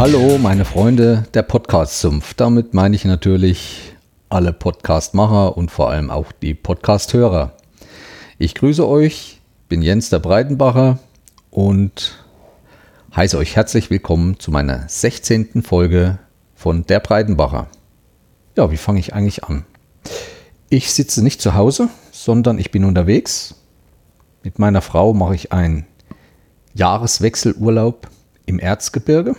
Hallo, meine Freunde der Podcast-Sumpf. Damit meine ich natürlich alle Podcast-Macher und vor allem auch die Podcast-Hörer. Ich grüße euch, bin Jens der Breitenbacher und heiße euch herzlich willkommen zu meiner 16. Folge von der Breitenbacher. Ja, wie fange ich eigentlich an? Ich sitze nicht zu Hause, sondern ich bin unterwegs. Mit meiner Frau mache ich einen Jahreswechselurlaub im Erzgebirge.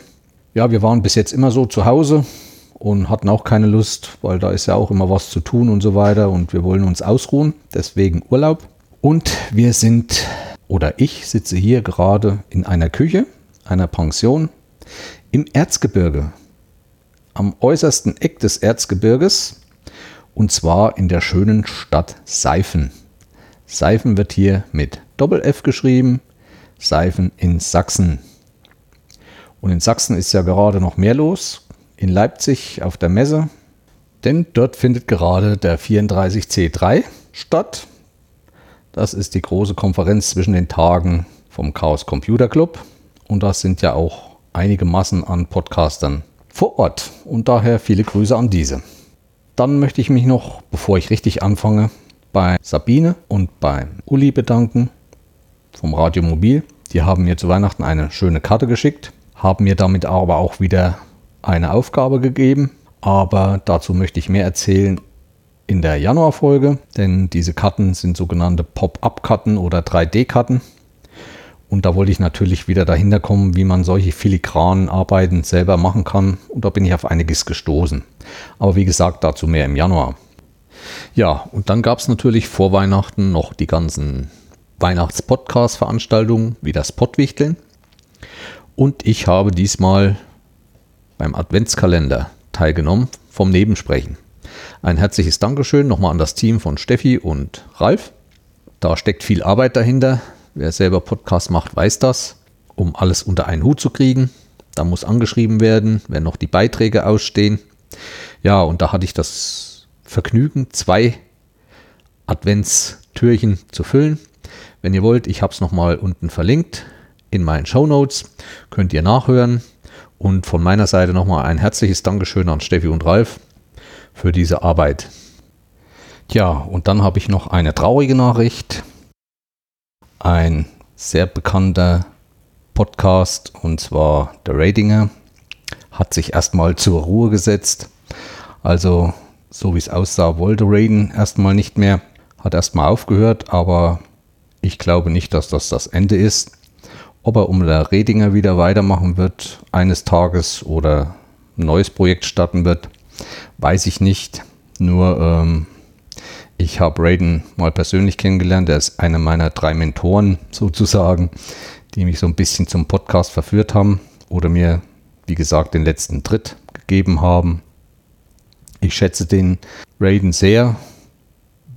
Ja, wir waren bis jetzt immer so zu Hause und hatten auch keine Lust, weil da ist ja auch immer was zu tun und so weiter und wir wollen uns ausruhen, deswegen Urlaub. Und wir sind, oder ich sitze hier gerade in einer Küche, einer Pension im Erzgebirge, am äußersten Eck des Erzgebirges und zwar in der schönen Stadt Seifen. Seifen wird hier mit Doppel-F geschrieben, Seifen in Sachsen. Und in Sachsen ist ja gerade noch mehr los. In Leipzig auf der Messe. Denn dort findet gerade der 34C3 statt. Das ist die große Konferenz zwischen den Tagen vom Chaos Computer Club. Und da sind ja auch einige Massen an Podcastern vor Ort. Und daher viele Grüße an diese. Dann möchte ich mich noch, bevor ich richtig anfange, bei Sabine und beim Uli bedanken vom Radio Mobil. Die haben mir zu Weihnachten eine schöne Karte geschickt haben mir damit aber auch wieder eine Aufgabe gegeben. Aber dazu möchte ich mehr erzählen in der Januarfolge, denn diese Karten sind sogenannte Pop-up-Karten oder 3D-Karten. Und da wollte ich natürlich wieder dahinter kommen, wie man solche filigranen Arbeiten selber machen kann. Und da bin ich auf einiges gestoßen. Aber wie gesagt, dazu mehr im Januar. Ja, und dann gab es natürlich vor Weihnachten noch die ganzen Weihnachts-Podcast-Veranstaltungen wie das Pottwichteln. Und ich habe diesmal beim Adventskalender teilgenommen vom Nebensprechen. Ein herzliches Dankeschön nochmal an das Team von Steffi und Ralf. Da steckt viel Arbeit dahinter. Wer selber Podcast macht, weiß das. Um alles unter einen Hut zu kriegen. Da muss angeschrieben werden, wenn noch die Beiträge ausstehen. Ja, und da hatte ich das Vergnügen, zwei Adventstürchen zu füllen. Wenn ihr wollt, ich habe es nochmal unten verlinkt in meinen Show Notes. Könnt ihr nachhören. Und von meiner Seite nochmal ein herzliches Dankeschön an Steffi und Ralf für diese Arbeit. Tja, und dann habe ich noch eine traurige Nachricht. Ein sehr bekannter Podcast, und zwar der Ratinger, hat sich erstmal zur Ruhe gesetzt. Also, so wie es aussah, wollte Raiden erstmal nicht mehr, hat erstmal aufgehört, aber ich glaube nicht, dass das das Ende ist. Ob er um der Redinger wieder weitermachen wird eines Tages oder ein neues Projekt starten wird, weiß ich nicht. Nur ähm, ich habe Raiden mal persönlich kennengelernt. Er ist einer meiner drei Mentoren sozusagen, die mich so ein bisschen zum Podcast verführt haben oder mir, wie gesagt, den letzten Tritt gegeben haben. Ich schätze den Raiden sehr,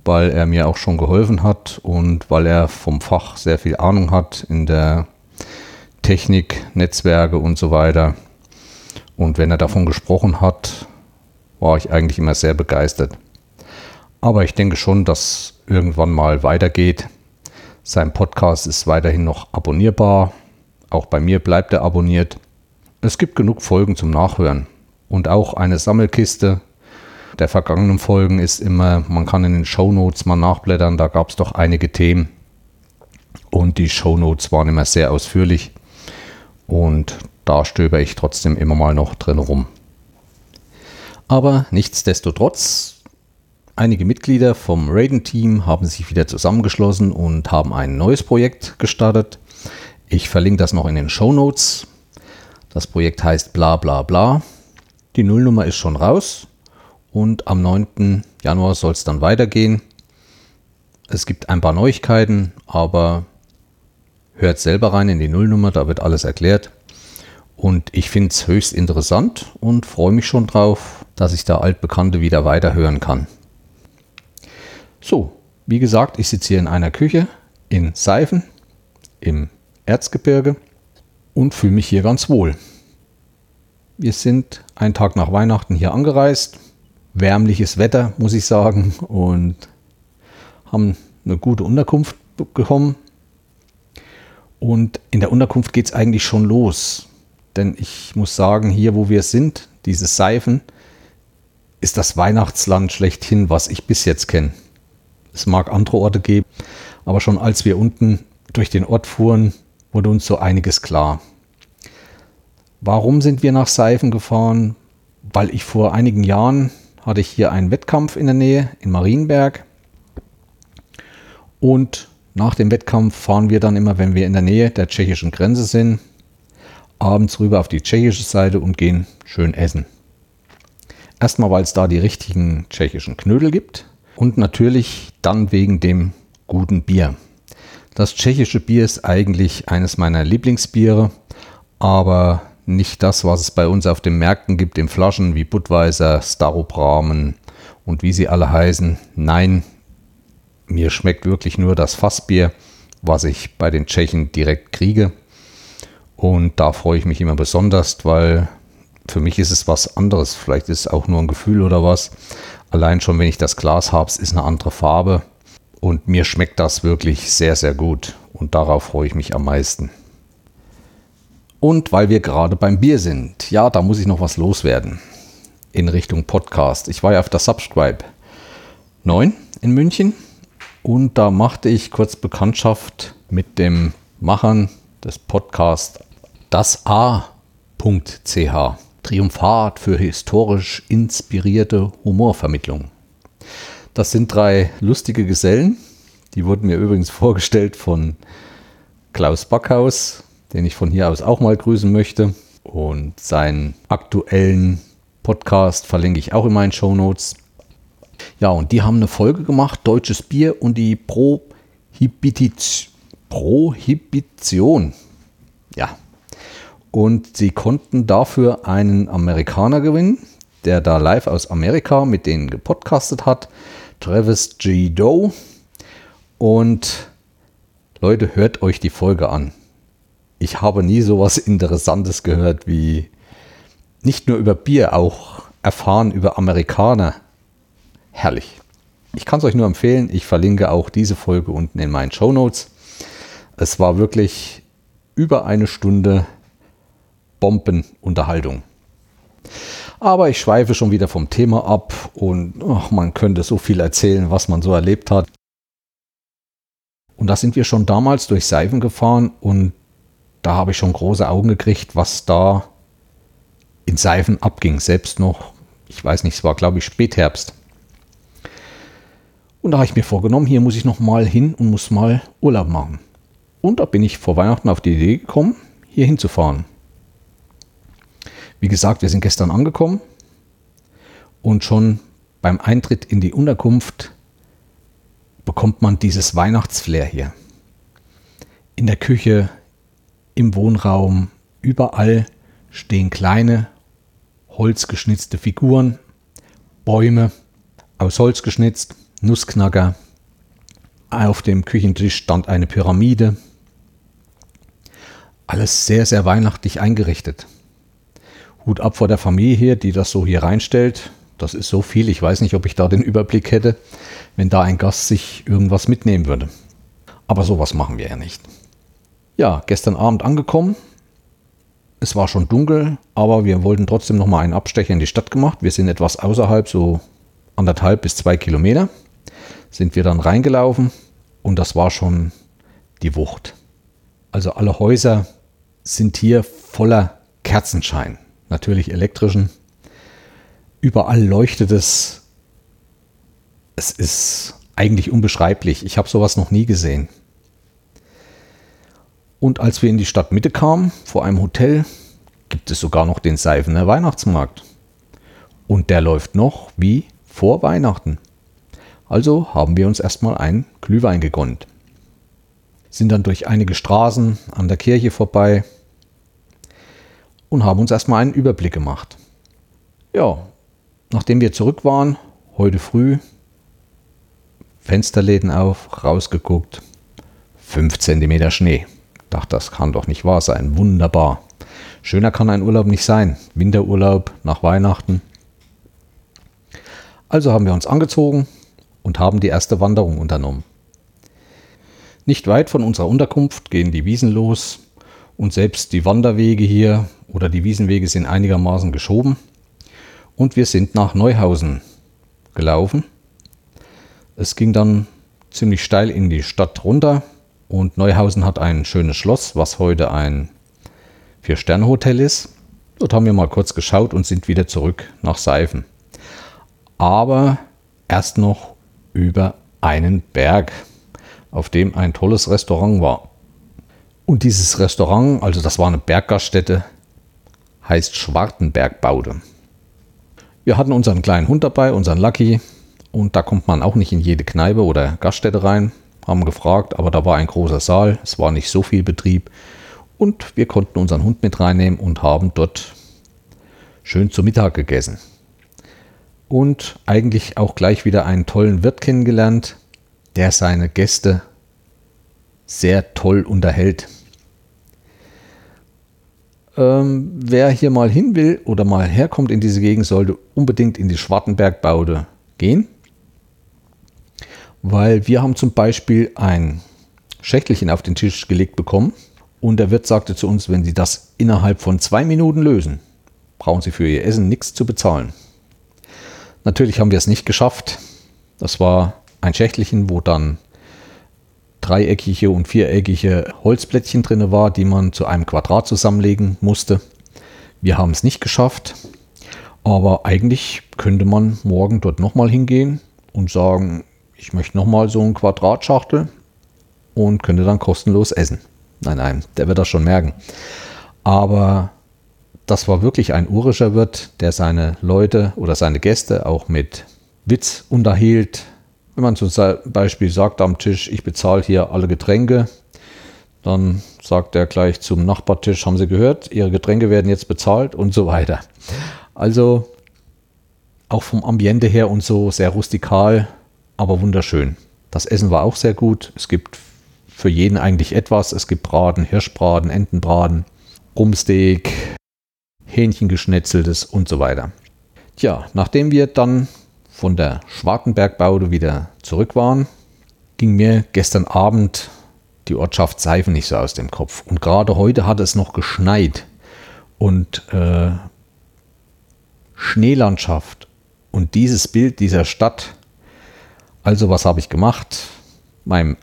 weil er mir auch schon geholfen hat und weil er vom Fach sehr viel Ahnung hat in der Technik, Netzwerke und so weiter. Und wenn er davon gesprochen hat, war ich eigentlich immer sehr begeistert. Aber ich denke schon, dass irgendwann mal weitergeht. Sein Podcast ist weiterhin noch abonnierbar. Auch bei mir bleibt er abonniert. Es gibt genug Folgen zum Nachhören. Und auch eine Sammelkiste der vergangenen Folgen ist immer, man kann in den Show Notes mal nachblättern, da gab es doch einige Themen. Und die Show Notes waren immer sehr ausführlich. Und da stöber ich trotzdem immer mal noch drin rum. Aber nichtsdestotrotz, einige Mitglieder vom Raiden-Team haben sich wieder zusammengeschlossen und haben ein neues Projekt gestartet. Ich verlinke das noch in den Show Notes. Das Projekt heißt bla bla bla. Die Nullnummer ist schon raus und am 9. Januar soll es dann weitergehen. Es gibt ein paar Neuigkeiten, aber Hört selber rein in die Nullnummer, da wird alles erklärt. Und ich finde es höchst interessant und freue mich schon drauf, dass ich da Altbekannte wieder weiterhören kann. So, wie gesagt, ich sitze hier in einer Küche in Seifen im Erzgebirge und fühle mich hier ganz wohl. Wir sind einen Tag nach Weihnachten hier angereist. Wärmliches Wetter, muss ich sagen, und haben eine gute Unterkunft bekommen. Und in der Unterkunft geht es eigentlich schon los. denn ich muss sagen, hier wo wir sind, diese Seifen, ist das Weihnachtsland schlechthin, was ich bis jetzt kenne. Es mag andere Orte geben, aber schon als wir unten durch den Ort fuhren, wurde uns so einiges klar. Warum sind wir nach Seifen gefahren? Weil ich vor einigen Jahren hatte ich hier einen Wettkampf in der Nähe in Marienberg und nach dem Wettkampf fahren wir dann immer, wenn wir in der Nähe der tschechischen Grenze sind, abends rüber auf die tschechische Seite und gehen schön essen. Erstmal, weil es da die richtigen tschechischen Knödel gibt und natürlich dann wegen dem guten Bier. Das tschechische Bier ist eigentlich eines meiner Lieblingsbiere, aber nicht das, was es bei uns auf den Märkten gibt, in Flaschen wie Budweiser, Staropramen und wie sie alle heißen. Nein, mir schmeckt wirklich nur das Fassbier, was ich bei den Tschechen direkt kriege. Und da freue ich mich immer besonders, weil für mich ist es was anderes. Vielleicht ist es auch nur ein Gefühl oder was. Allein schon, wenn ich das Glas habe, ist eine andere Farbe. Und mir schmeckt das wirklich sehr, sehr gut. Und darauf freue ich mich am meisten. Und weil wir gerade beim Bier sind, ja, da muss ich noch was loswerden in Richtung Podcast. Ich war ja auf der Subscribe 9 in München und da machte ich kurz Bekanntschaft mit dem Machern des Podcasts das A.ch. Triumphat für historisch inspirierte Humorvermittlung. Das sind drei lustige Gesellen. Die wurden mir übrigens vorgestellt von Klaus Backhaus, den ich von hier aus auch mal grüßen möchte. Und seinen aktuellen Podcast verlinke ich auch in meinen Show Notes. Ja, und die haben eine Folge gemacht, Deutsches Bier und die Prohibition. Prohibition. Ja. Und sie konnten dafür einen Amerikaner gewinnen, der da live aus Amerika mit denen gepodcastet hat. Travis G. Doe. Und Leute, hört euch die Folge an. Ich habe nie so was Interessantes gehört wie nicht nur über Bier, auch erfahren über Amerikaner herrlich. Ich kann es euch nur empfehlen. Ich verlinke auch diese Folge unten in meinen Show Notes. Es war wirklich über eine Stunde Bombenunterhaltung. Aber ich schweife schon wieder vom Thema ab und ach, man könnte so viel erzählen, was man so erlebt hat. Und da sind wir schon damals durch Seifen gefahren und da habe ich schon große Augen gekriegt, was da in Seifen abging. Selbst noch, ich weiß nicht, es war glaube ich Spätherbst. Und da habe ich mir vorgenommen, hier muss ich noch mal hin und muss mal Urlaub machen. Und da bin ich vor Weihnachten auf die Idee gekommen, hier hinzufahren. Wie gesagt, wir sind gestern angekommen und schon beim Eintritt in die Unterkunft bekommt man dieses Weihnachtsflair hier. In der Küche, im Wohnraum, überall stehen kleine holzgeschnitzte Figuren, Bäume aus Holz geschnitzt Nussknacker. Auf dem Küchentisch stand eine Pyramide. Alles sehr, sehr weihnachtlich eingerichtet. Hut ab vor der Familie hier, die das so hier reinstellt. Das ist so viel, ich weiß nicht, ob ich da den Überblick hätte, wenn da ein Gast sich irgendwas mitnehmen würde. Aber sowas machen wir ja nicht. Ja, gestern Abend angekommen. Es war schon dunkel, aber wir wollten trotzdem noch mal einen Abstecher in die Stadt gemacht. Wir sind etwas außerhalb, so anderthalb bis zwei Kilometer sind wir dann reingelaufen und das war schon die Wucht. Also alle Häuser sind hier voller Kerzenschein, natürlich elektrischen. Überall leuchtet es. Es ist eigentlich unbeschreiblich. Ich habe sowas noch nie gesehen. Und als wir in die Stadtmitte kamen, vor einem Hotel, gibt es sogar noch den Seifener Weihnachtsmarkt. Und der läuft noch wie vor Weihnachten. Also haben wir uns erstmal einen Glühwein gegönnt. Sind dann durch einige Straßen an der Kirche vorbei und haben uns erstmal einen Überblick gemacht. Ja, nachdem wir zurück waren, heute früh, Fensterläden auf, rausgeguckt, 5 cm Schnee. Dachte, das kann doch nicht wahr sein. Wunderbar. Schöner kann ein Urlaub nicht sein. Winterurlaub nach Weihnachten. Also haben wir uns angezogen, und haben die erste Wanderung unternommen. Nicht weit von unserer Unterkunft gehen die Wiesen los Und selbst die Wanderwege hier oder die Wiesenwege sind einigermaßen geschoben. Und wir sind nach Neuhausen gelaufen. Es ging dann ziemlich steil in die Stadt runter und Neuhausen hat ein schönes Schloss, was heute ein Vier-Sterne-Hotel ist. Dort haben wir mal kurz geschaut und sind wieder zurück nach Seifen. Aber erst noch über einen Berg, auf dem ein tolles Restaurant war. Und dieses Restaurant, also das war eine Berggaststätte, heißt Schwartenbergbaude. Wir hatten unseren kleinen Hund dabei, unseren Lucky, und da kommt man auch nicht in jede Kneipe oder Gaststätte rein. Haben gefragt, aber da war ein großer Saal, es war nicht so viel Betrieb und wir konnten unseren Hund mit reinnehmen und haben dort schön zu Mittag gegessen. Und eigentlich auch gleich wieder einen tollen Wirt kennengelernt, der seine Gäste sehr toll unterhält. Ähm, wer hier mal hin will oder mal herkommt in diese Gegend, sollte unbedingt in die Schwartenbergbaude gehen. Weil wir haben zum Beispiel ein Schächtelchen auf den Tisch gelegt bekommen und der Wirt sagte zu uns, wenn Sie das innerhalb von zwei Minuten lösen, brauchen Sie für Ihr Essen nichts zu bezahlen. Natürlich haben wir es nicht geschafft. Das war ein Schächtelchen, wo dann dreieckige und viereckige Holzplättchen drin war, die man zu einem Quadrat zusammenlegen musste. Wir haben es nicht geschafft, aber eigentlich könnte man morgen dort nochmal hingehen und sagen, ich möchte nochmal so ein Quadratschachtel und könnte dann kostenlos essen. Nein, nein, der wird das schon merken. Aber das war wirklich ein urischer Wirt, der seine Leute oder seine Gäste auch mit Witz unterhielt, wenn man zum Beispiel sagt am Tisch, ich bezahle hier alle Getränke, dann sagt er gleich zum Nachbartisch, haben Sie gehört, Ihre Getränke werden jetzt bezahlt und so weiter. Also auch vom Ambiente her und so sehr rustikal, aber wunderschön. Das Essen war auch sehr gut. Es gibt für jeden eigentlich etwas. Es gibt Braten, Hirschbraten, Entenbraten, Rumsteak, Hähnchengeschnetzeltes und so weiter. Tja, nachdem wir dann von der Schwartenbergbaude wieder zurück waren, ging mir gestern Abend die Ortschaft Seifen nicht so aus dem Kopf. Und gerade heute hat es noch geschneit. Und äh, Schneelandschaft und dieses Bild dieser Stadt. Also was habe ich gemacht? Meinem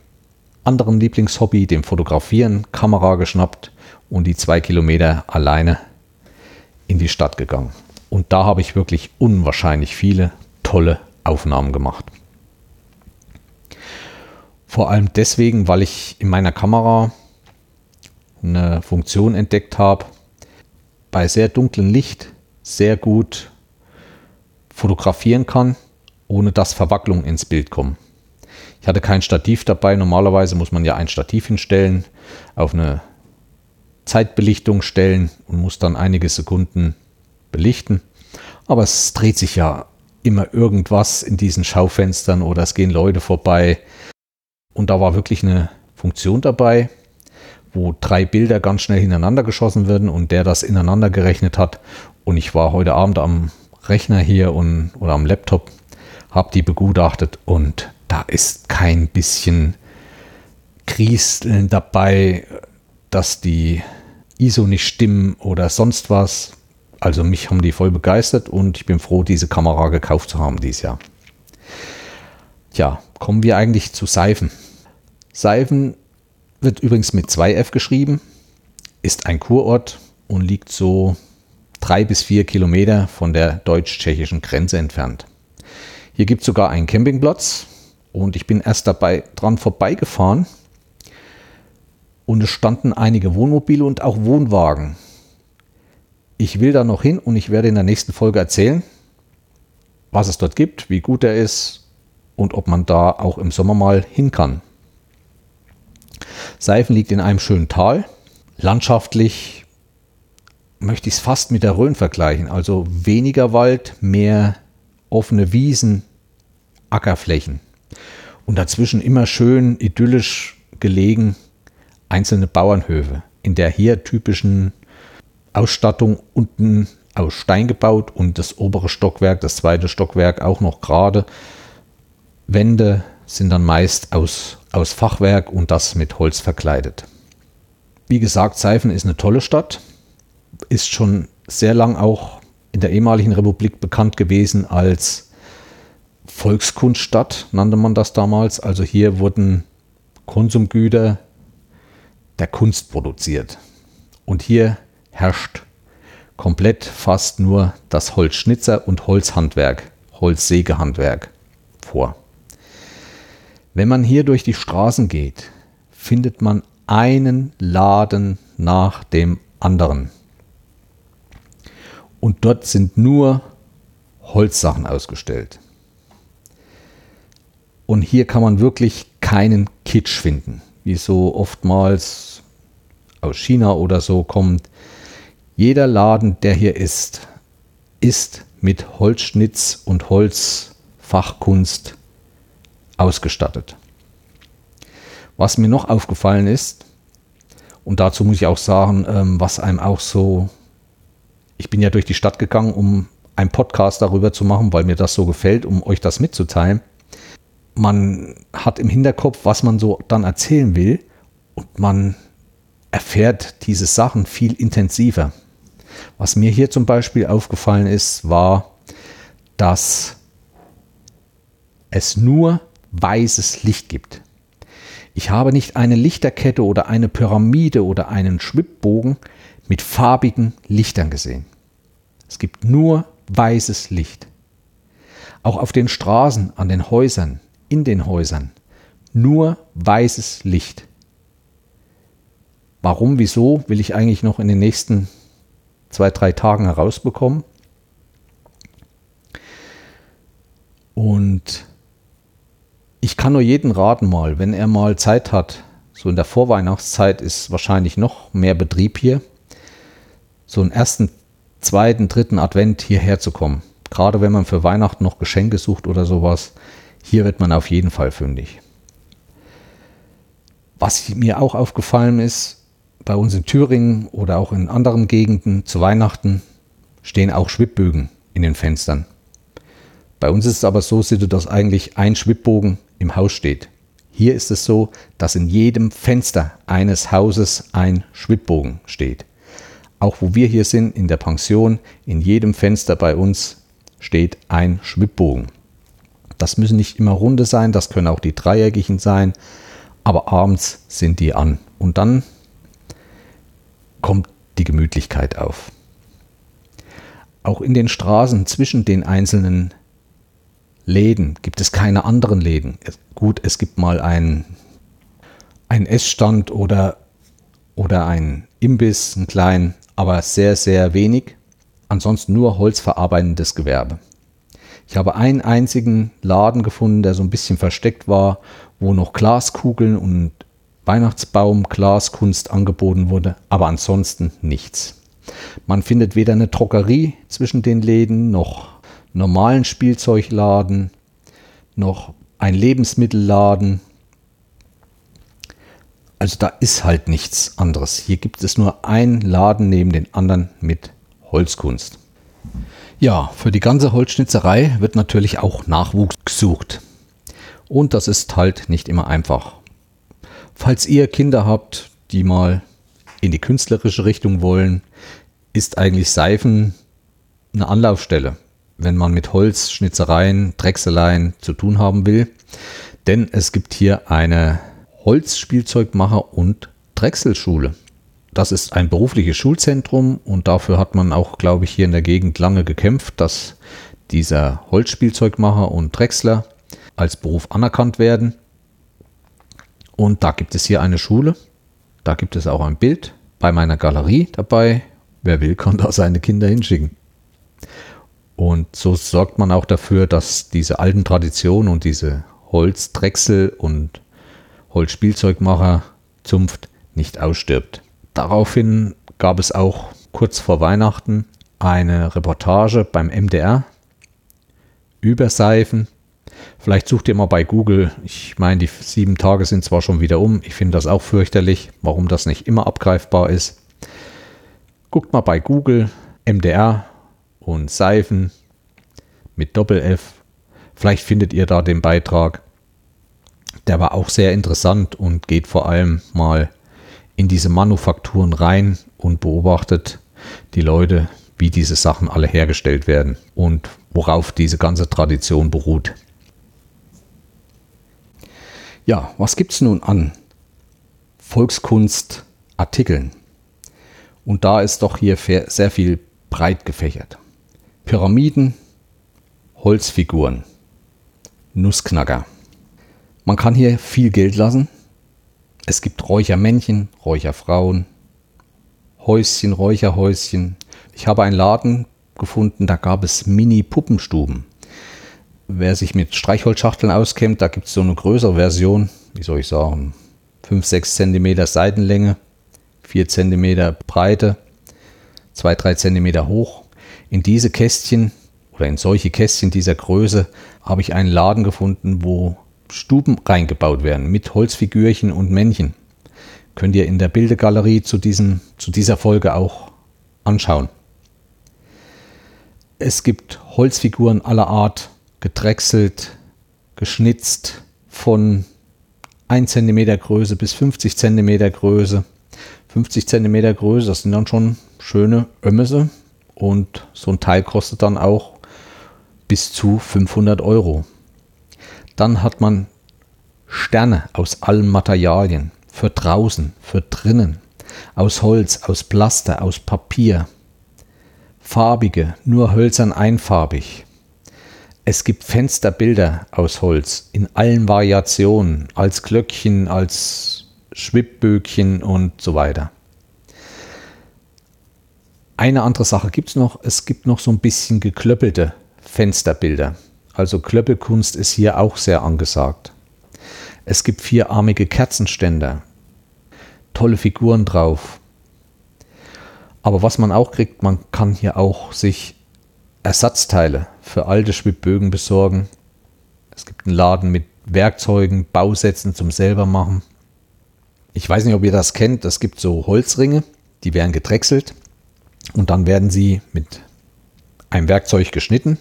anderen Lieblingshobby, dem Fotografieren, Kamera geschnappt und die zwei Kilometer alleine in die Stadt gegangen. Und da habe ich wirklich unwahrscheinlich viele tolle Aufnahmen gemacht. Vor allem deswegen, weil ich in meiner Kamera eine Funktion entdeckt habe, bei sehr dunklem Licht sehr gut fotografieren kann, ohne dass Verwacklungen ins Bild kommen. Ich hatte kein Stativ dabei. Normalerweise muss man ja ein Stativ hinstellen, auf eine Zeitbelichtung stellen und muss dann einige Sekunden belichten. Aber es dreht sich ja immer irgendwas in diesen Schaufenstern oder es gehen Leute vorbei. Und da war wirklich eine Funktion dabei, wo drei Bilder ganz schnell hintereinander geschossen werden und der das ineinander gerechnet hat. Und ich war heute Abend am Rechner hier und, oder am Laptop, habe die begutachtet und da ist kein bisschen Kriseln dabei, dass die ISO nicht stimmen oder sonst was. Also mich haben die voll begeistert und ich bin froh, diese Kamera gekauft zu haben dieses Jahr. Tja, kommen wir eigentlich zu Seifen. Seifen wird übrigens mit 2F geschrieben, ist ein Kurort und liegt so drei bis vier Kilometer von der deutsch-tschechischen Grenze entfernt. Hier gibt es sogar einen Campingplatz und ich bin erst dabei dran vorbeigefahren und es standen einige Wohnmobile und auch Wohnwagen. Ich will da noch hin und ich werde in der nächsten Folge erzählen, was es dort gibt, wie gut er ist und ob man da auch im Sommer mal hin kann. Seifen liegt in einem schönen Tal. Landschaftlich möchte ich es fast mit der Rhön vergleichen. Also weniger Wald, mehr offene Wiesen, Ackerflächen. Und dazwischen immer schön idyllisch gelegen einzelne Bauernhöfe in der hier typischen Ausstattung unten aus Stein gebaut und das obere Stockwerk, das zweite Stockwerk auch noch gerade. Wände sind dann meist aus, aus Fachwerk und das mit Holz verkleidet. Wie gesagt, Seifen ist eine tolle Stadt, ist schon sehr lang auch in der ehemaligen Republik bekannt gewesen als Volkskunststadt, nannte man das damals. Also hier wurden Konsumgüter der Kunst produziert. Und hier herrscht komplett fast nur das Holzschnitzer und Holzhandwerk, Holzsägehandwerk vor. Wenn man hier durch die Straßen geht, findet man einen Laden nach dem anderen. Und dort sind nur Holzsachen ausgestellt. Und hier kann man wirklich keinen Kitsch finden, wie so oftmals aus China oder so kommt. Jeder Laden, der hier ist, ist mit Holzschnitz und Holzfachkunst ausgestattet. Was mir noch aufgefallen ist, und dazu muss ich auch sagen, ähm, was einem auch so, ich bin ja durch die Stadt gegangen, um einen Podcast darüber zu machen, weil mir das so gefällt, um euch das mitzuteilen. Man hat im Hinterkopf, was man so dann erzählen will und man erfährt diese Sachen viel intensiver. Was mir hier zum Beispiel aufgefallen ist, war, dass es nur weißes Licht gibt. Ich habe nicht eine Lichterkette oder eine Pyramide oder einen Schwibbogen mit farbigen Lichtern gesehen. Es gibt nur weißes Licht. Auch auf den Straßen, an den Häusern, in den Häusern, nur weißes Licht. Warum, wieso, will ich eigentlich noch in den nächsten zwei, drei Tagen herausbekommen. Und ich kann nur jeden raten mal, wenn er mal Zeit hat, so in der Vorweihnachtszeit ist wahrscheinlich noch mehr Betrieb hier, so einen ersten, zweiten, dritten Advent hierher zu kommen. Gerade wenn man für Weihnachten noch Geschenke sucht oder sowas, hier wird man auf jeden Fall fündig. Was mir auch aufgefallen ist, bei uns in Thüringen oder auch in anderen Gegenden zu Weihnachten stehen auch Schwibbögen in den Fenstern. Bei uns ist es aber so, dass eigentlich ein Schwibbogen im Haus steht. Hier ist es so, dass in jedem Fenster eines Hauses ein Schwibbogen steht. Auch wo wir hier sind, in der Pension, in jedem Fenster bei uns steht ein Schwibbogen. Das müssen nicht immer runde sein, das können auch die dreieckigen sein, aber abends sind die an. Und dann kommt die Gemütlichkeit auf. Auch in den Straßen zwischen den einzelnen Läden gibt es keine anderen Läden. Gut, es gibt mal einen, einen Essstand oder, oder einen Imbiss, einen kleinen, aber sehr, sehr wenig. Ansonsten nur holzverarbeitendes Gewerbe. Ich habe einen einzigen Laden gefunden, der so ein bisschen versteckt war, wo noch Glaskugeln und Weihnachtsbaum, Glaskunst angeboten wurde, aber ansonsten nichts. Man findet weder eine Drogerie zwischen den Läden noch normalen Spielzeugladen, noch ein Lebensmittelladen. Also da ist halt nichts anderes. Hier gibt es nur einen Laden neben den anderen mit Holzkunst. Ja, für die ganze Holzschnitzerei wird natürlich auch Nachwuchs gesucht. Und das ist halt nicht immer einfach. Falls ihr Kinder habt, die mal in die künstlerische Richtung wollen, ist eigentlich Seifen eine Anlaufstelle wenn man mit Holz, Schnitzereien, Drechseleien zu tun haben will. Denn es gibt hier eine Holzspielzeugmacher- und Drechselschule. Das ist ein berufliches Schulzentrum und dafür hat man auch, glaube ich, hier in der Gegend lange gekämpft, dass dieser Holzspielzeugmacher und Drechsler als Beruf anerkannt werden. Und da gibt es hier eine Schule. Da gibt es auch ein Bild bei meiner Galerie dabei. Wer will, kann da seine Kinder hinschicken. Und so sorgt man auch dafür, dass diese alten Traditionen und diese Holzdrechsel und Holzspielzeugmacher Zunft nicht ausstirbt. Daraufhin gab es auch kurz vor Weihnachten eine Reportage beim MDR über Seifen. Vielleicht sucht ihr mal bei Google. Ich meine, die sieben Tage sind zwar schon wieder um. Ich finde das auch fürchterlich, warum das nicht immer abgreifbar ist. Guckt mal bei Google MDR und Seifen mit Doppel-F. Vielleicht findet ihr da den Beitrag. Der war auch sehr interessant und geht vor allem mal in diese Manufakturen rein und beobachtet die Leute, wie diese Sachen alle hergestellt werden und worauf diese ganze Tradition beruht. Ja, was gibt es nun an Volkskunstartikeln? Und da ist doch hier sehr viel breit gefächert. Pyramiden, Holzfiguren, Nussknacker. Man kann hier viel Geld lassen. Es gibt Räuchermännchen, Räucherfrauen, Häuschen, Räucherhäuschen. Ich habe einen Laden gefunden, da gab es Mini-Puppenstuben. Wer sich mit Streichholzschachteln auskennt, da gibt es so eine größere Version, wie soll ich sagen, 5, 6 cm Seitenlänge, 4 cm Breite, 2, 3 cm hoch. In diese Kästchen oder in solche Kästchen dieser Größe habe ich einen Laden gefunden, wo Stuben reingebaut werden mit Holzfigürchen und Männchen. Könnt ihr in der Bildegalerie zu, diesem, zu dieser Folge auch anschauen. Es gibt Holzfiguren aller Art, gedrechselt, geschnitzt von 1 cm Größe bis 50 cm Größe. 50 cm Größe, das sind dann schon schöne Ömmese und so ein Teil kostet dann auch bis zu 500 Euro. Dann hat man Sterne aus allen Materialien, für draußen, für drinnen, aus Holz, aus Plaster, aus Papier, farbige, nur hölzern einfarbig. Es gibt Fensterbilder aus Holz in allen Variationen, als Glöckchen, als Schwibböckchen und so weiter. Eine andere Sache gibt es noch, es gibt noch so ein bisschen geklöppelte Fensterbilder. Also Klöppelkunst ist hier auch sehr angesagt. Es gibt vierarmige Kerzenständer, tolle Figuren drauf. Aber was man auch kriegt, man kann hier auch sich Ersatzteile für alte Schwibbögen besorgen. Es gibt einen Laden mit Werkzeugen, Bausätzen zum selber machen. Ich weiß nicht, ob ihr das kennt. Es gibt so Holzringe, die werden gedrechselt und dann werden sie mit einem Werkzeug geschnitten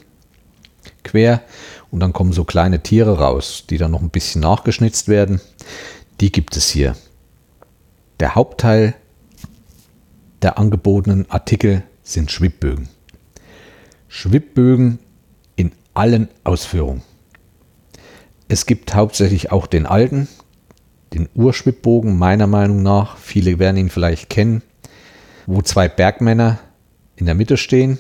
quer und dann kommen so kleine Tiere raus, die dann noch ein bisschen nachgeschnitzt werden. Die gibt es hier. Der Hauptteil der angebotenen Artikel sind Schwibbögen. Schwibbögen in allen Ausführungen. Es gibt hauptsächlich auch den alten, den Urschwibbogen meiner Meinung nach. Viele werden ihn vielleicht kennen, wo zwei Bergmänner in der Mitte stehen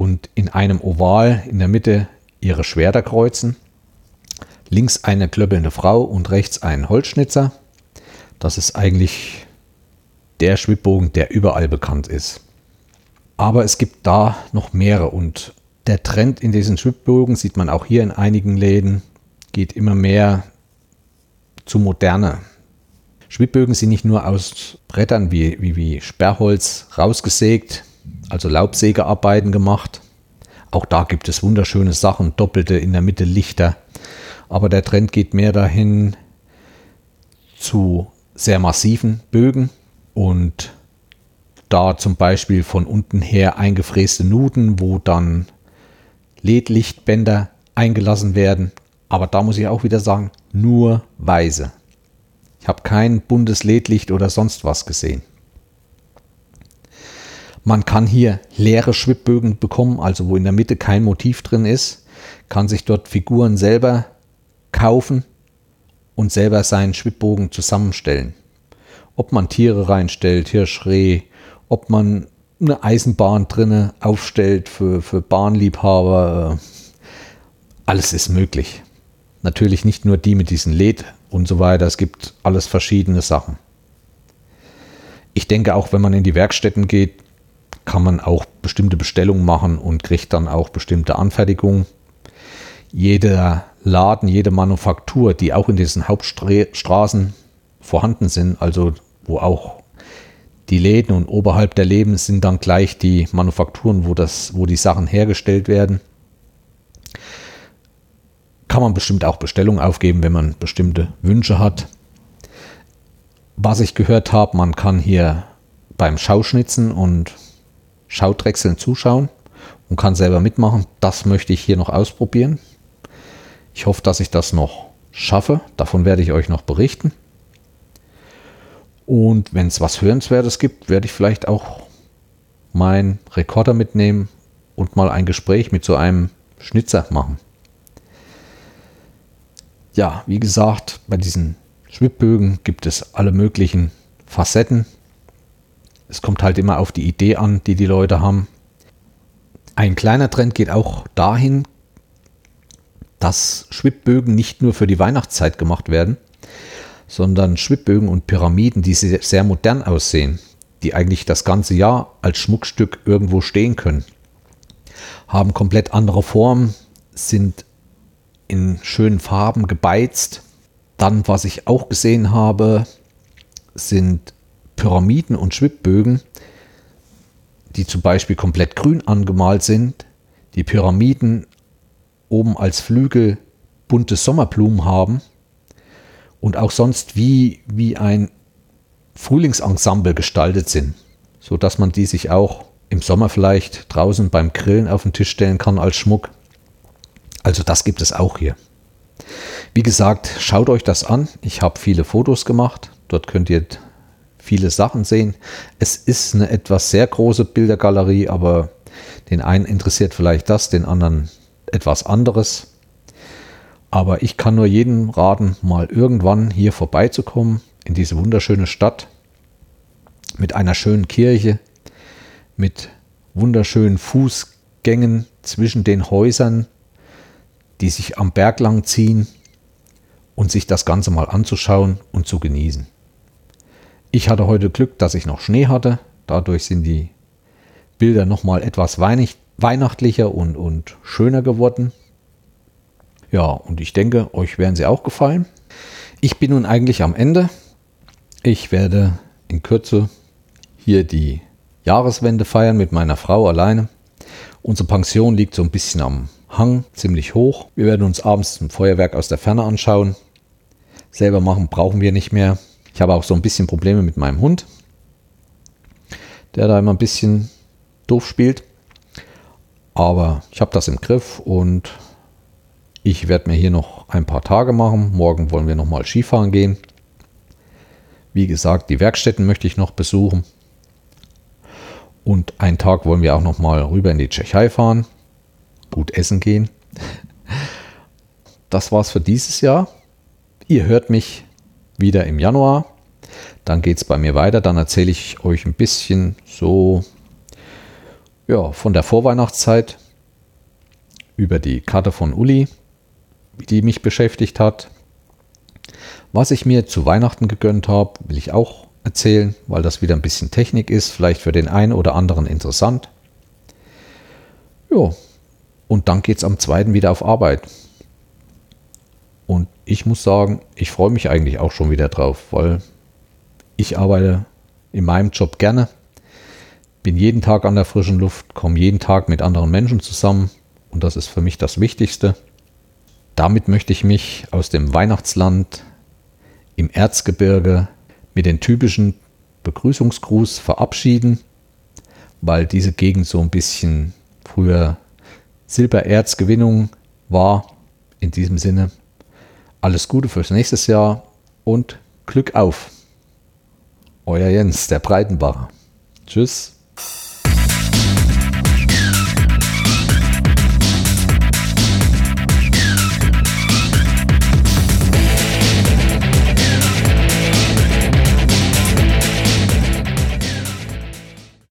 und in einem Oval in der Mitte ihre Schwerter kreuzen. Links eine klöppelnde Frau und rechts ein Holzschnitzer. Das ist eigentlich der Schwibbogen, der überall bekannt ist. Aber es gibt da noch mehrere und der Trend in diesen Schwibbogen sieht man auch hier in einigen Läden, geht immer mehr zu moderne. Schwibbögen sind nicht nur aus Brettern wie, wie, wie Sperrholz rausgesägt, also Laubsägearbeiten gemacht. Auch da gibt es wunderschöne Sachen, doppelte in der Mitte Lichter. Aber der Trend geht mehr dahin zu sehr massiven Bögen und da zum Beispiel von unten her eingefräste Nuten, wo dann LED-Lichtbänder eingelassen werden. Aber da muss ich auch wieder sagen, nur weise. Ich habe kein buntes LED-Licht oder sonst was gesehen. Man kann hier leere Schwibbögen bekommen, also wo in der Mitte kein Motiv drin ist, kann sich dort Figuren selber kaufen und selber seinen Schwibbogen zusammenstellen. Ob man Tiere reinstellt, Hirschreh, ob man eine Eisenbahn drinne aufstellt für, für Bahnliebhaber, alles ist möglich. Natürlich nicht nur die mit diesen LED und so weiter, es gibt alles verschiedene Sachen. Ich denke auch, wenn man in die Werkstätten geht, kann man auch bestimmte Bestellungen machen und kriegt dann auch bestimmte Anfertigungen. Jeder Laden, jede Manufaktur, die auch in diesen Hauptstraßen vorhanden sind, also wo auch die Läden und oberhalb der Läden sind dann gleich die Manufakturen, wo, das, wo die Sachen hergestellt werden. Kann man bestimmt auch Bestellungen aufgeben, wenn man bestimmte Wünsche hat. Was ich gehört habe, man kann hier beim Schauschnitzen und Schaudrechseln zuschauen und kann selber mitmachen. Das möchte ich hier noch ausprobieren. Ich hoffe, dass ich das noch schaffe. Davon werde ich euch noch berichten. Und wenn es was Hörenswertes gibt, werde ich vielleicht auch meinen Rekorder mitnehmen und mal ein Gespräch mit so einem Schnitzer machen. Ja, wie gesagt, bei diesen Schwibbögen gibt es alle möglichen Facetten. Es kommt halt immer auf die Idee an, die die Leute haben. Ein kleiner Trend geht auch dahin, dass Schwibbögen nicht nur für die Weihnachtszeit gemacht werden, sondern Schwibbögen und Pyramiden, die sehr, modern aussehen, die eigentlich das ganze Jahr als Schmuckstück irgendwo stehen können, haben komplett andere Formen, sind in schönen Farben gebeizt. Dann, was ich auch gesehen habe, sind Pyramiden und Schwibbögen, die zum Beispiel komplett grün angemalt sind. Die Pyramiden oben als Flügel bunte Sommerblumen haben und auch sonst wie, wie ein Frühlingsensemble gestaltet sind, sodass man die sich auch im Sommer vielleicht draußen beim Grillen auf den Tisch stellen kann als Schmuck. Also das gibt es auch hier. Wie gesagt, schaut euch das an. Ich habe viele Fotos gemacht. Dort könnt ihr viele Sachen sehen. Es ist eine etwas sehr große Bildergalerie, aber den einen interessiert vielleicht das, den anderen etwas anderes. Aber ich kann nur jedem raten, mal irgendwann hier vorbeizukommen in diese wunderschöne Stadt mit einer schönen Kirche, mit wunderschönen Fußgängen zwischen den Häusern, die sich am Berg lang ziehen und sich das Ganze mal anzuschauen und zu genießen. Ich hatte heute Glück, dass ich noch Schnee hatte. Dadurch sind die Bilder noch mal etwas weihnachtlicher und, und schöner geworden. Ja, und ich denke, euch werden sie auch gefallen. Ich bin nun eigentlich am Ende. Ich werde in Kürze hier die Jahreswende feiern mit meiner Frau alleine. Unsere Pension liegt so ein bisschen am Hang, ziemlich hoch. Wir werden uns abends ein Feuerwerk aus der Ferne anschauen. Selber machen brauchen wir nicht mehr. Ich habe auch so ein bisschen Probleme mit meinem Hund, der da immer ein bisschen doof spielt. Aber ich habe das im Griff und ich werde mir hier noch ein paar Tage machen. Morgen wollen wir noch mal Skifahren gehen. Wie gesagt, die Werkstätten möchte ich noch besuchen. Und einen Tag wollen wir auch noch mal rüber in die Tschechei fahren. Gut essen gehen. Das war's für dieses Jahr. Ihr hört mich wieder im Januar. Dann geht es bei mir weiter. Dann erzähle ich euch ein bisschen so ja, von der Vorweihnachtszeit über die Karte von Uli, die mich beschäftigt hat. Was ich mir zu Weihnachten gegönnt habe, will ich auch erzählen, weil das wieder ein bisschen Technik ist, vielleicht für den einen oder anderen interessant. Ja, und dann geht es am zweiten wieder auf Arbeit. Ich muss sagen, ich freue mich eigentlich auch schon wieder drauf, weil ich arbeite in meinem Job gerne, bin jeden Tag an der frischen Luft, komme jeden Tag mit anderen Menschen zusammen und das ist für mich das Wichtigste. Damit möchte ich mich aus dem Weihnachtsland im Erzgebirge mit den typischen Begrüßungsgruß verabschieden, weil diese Gegend so ein bisschen früher Silbererzgewinnung war. In diesem Sinne alles Gute fürs nächste Jahr und Glück auf. Euer Jens, der Breitenbacher. Tschüss.